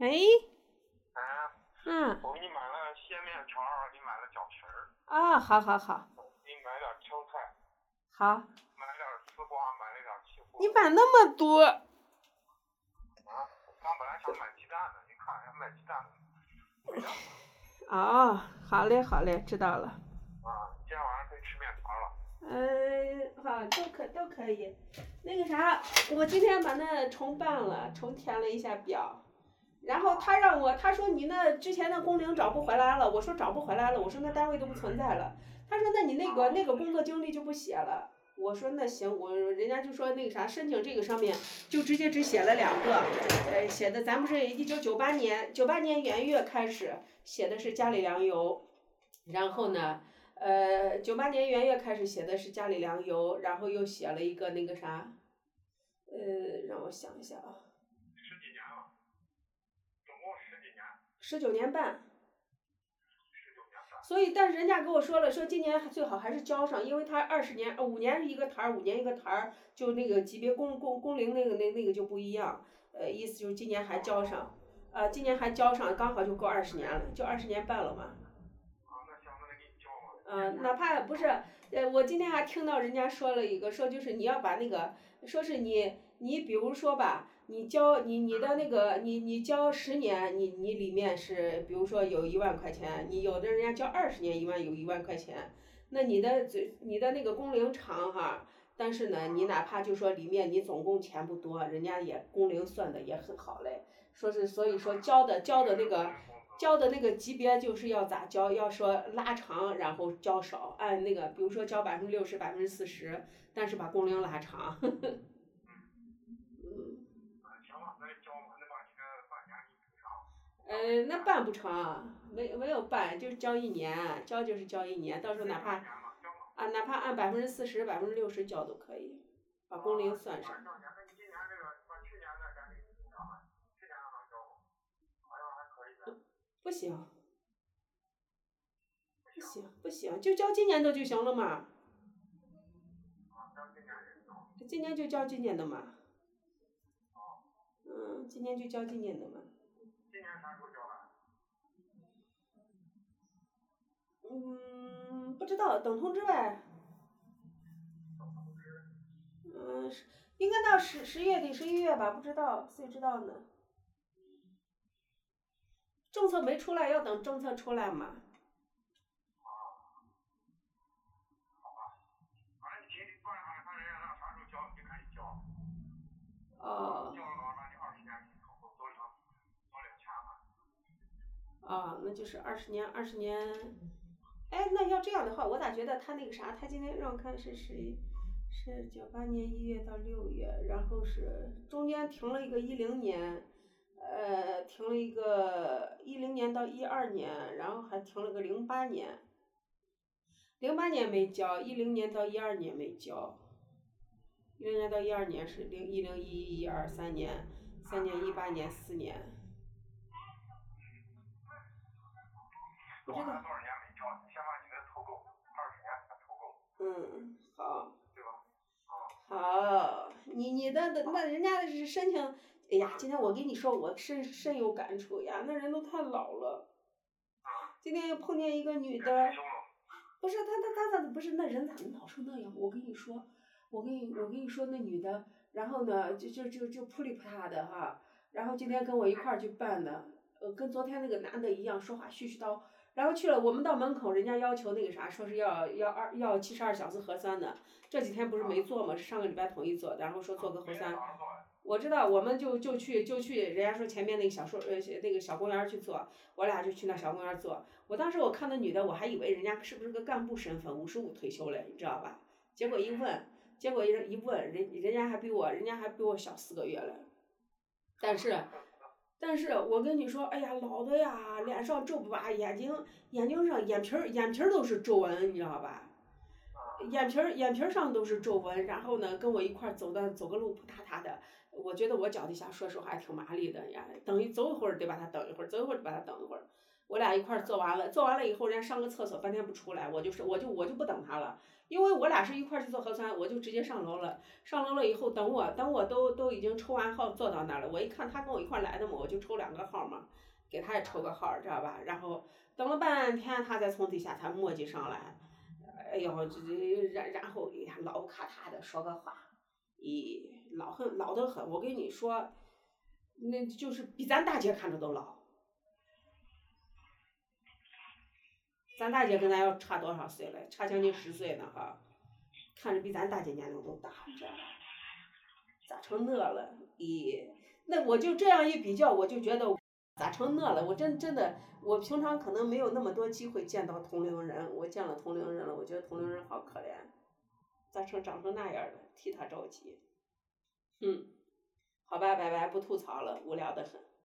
哎，哎，嗯，我给你买了鲜面条儿，给你买了饺皮儿，啊，好好好，给你买点青菜，好，买了点丝瓜，买了点西葫你。买那么多，啊，刚本来想买鸡蛋的，你看人卖鸡蛋哦，好嘞好嘞，知道了。啊，今天晚上可以吃面条了。嗯，好，都可都可以。那个啥，我今天把那重办了，重填了一下表。然后他让我，他说你那之前的工龄找不回来了，我说找不回来了，我说那单位都不存在了。他说那你那个那个工作经历就不写了。我说那行，我人家就说那个啥申请这个上面就直接只写了两个，呃，写的咱不是一九九八年九八年元月开始写的是家里粮油，然后呢。呃，九八年元月开始写的是家里粮油，然后又写了一个那个啥，呃，让我想一下啊，十几年了，总共十几年，十九年半。所以，但是人家跟我说了，说今年最好还是交上，因为他二十年，呃五年一个台儿，五年一个台儿，就那个级别工工工龄那个那那个就不一样。呃，意思就是今年还交上，呃，今年还交上，刚好就够二十年了，就二十年半了嘛。啊，那行，那给你交吧。嗯，哪怕不是，呃，我今天还听到人家说了一个，说就是你要把那个，说是你你比如说吧，你交你你的那个你你交十年，你你里面是比如说有一万块钱，你有的人家交二十年一万有一万块钱，那你的最你的那个工龄长哈，但是呢，你哪怕就说里面你总共钱不多，人家也工龄算的也很好嘞，说是所以说交的交的那个。交的那个级别就是要咋交，要说拉长，然后交少，按那个比如说交百分之六十、百分之四十，但是把工龄拉长。嗯，啊，行了，那就交吧，那把你这半年给你补上。呃，那办不成，没没有办，就是交一年，交就是交一年，到时候哪怕。啊哪怕按百分之四十、百分之六十交都可以，把工龄算上。上年，那你今年这个把去年的赶紧补上来，去年的能交吗？好像还可以的。不行，不行不行，就交今年的就行了嘛，今年就交今年的嘛。嗯，今年就交今年的嘛。今年啥时候交的？嗯，不知道，等通知呗。等通知。嗯，是应该到十十月底、十一月吧，不知道，谁知道呢？政策没出来，要等政策出来嘛。哦交了的话，那你二十年多多领多领钱嘛。哦，那就是二十年，二十年。哎，那要这样的话，我咋觉得他那个啥，他今天让我看是谁，是九八年一月到六月，然后是中间停了一个一零年，呃，停了一个一零年到一二年，然后还停了个零八年，零八年没交，一零年到一二年没交，一零年到一二年是零一零一一一二三年，三年一八年四年。不知道多少年没交，你先把你的凑够，二十年才凑够，嗯，好。对吧？好，你你的的那人家是申请，哎呀，今天我跟你说，我深深有感触呀，那人都太老了。今天又碰见一个女的。不是她她她咋不是那人咋老是那样？我跟你说，我跟你我跟你说那女的，然后呢就就就就扑里扑塌的哈，然后今天跟我一块儿去办的，呃，跟昨天那个男的一样，说话絮絮叨。然后去了，我们到门口，人家要求那个啥，说是要要二要七十二小时核酸的，这几天不是没做吗？是上个礼拜统一做的，然后说做个核酸。我知道，我们就就去就去，人家说前面那个小树呃那个小公园去做，我俩就去那小公园儿做。我当时我看那女的，我还以为人家是不是个干部身份，五十五退休了，你知道吧？结果一问，结果一一问，人人家还比我人家还比我小四个月嘞。但是，但是我跟你说，哎呀，老的呀，脸上皱巴巴，眼睛眼睛上眼皮儿眼皮儿都是皱纹，你知道吧？眼皮儿眼皮儿上都是皱纹，然后呢，跟我一块儿走的走个路扑塌塌的。我觉得我脚底下说实话还挺麻利的呀，等一走一会儿得把他等一会儿，走一会儿得把他等一会儿。我俩一块儿做完了，做完了以后，人家上个厕所半天不出来，我就是我就我就不等他了，因为我俩是一块儿去做核酸，我就直接上楼了。上楼了以后，等我等我都都已经抽完号坐到那儿了，我一看他跟我一块儿来的嘛，我就抽两个号嘛，给他也抽个号，知道吧？然后等了半天，他才从底下才磨叽上来，哎呦，这这然然后哎呀，老咔嚓的说个话，咦，老很老得很，我跟你说，那就是比咱大姐看着都老。咱大姐跟咱要差多少岁了？差将近十岁呢哈，看着比咱大姐年龄都大，知道吧？咋成那了？咦，那我就这样一比较，我就觉得咋成那了？我真真的，我平常可能没有那么多机会见到同龄人，我见了同龄人了，我觉得同龄人好可怜，咋成长成那样了？替他着急。嗯，好吧，拜拜，不吐槽了，无聊的很。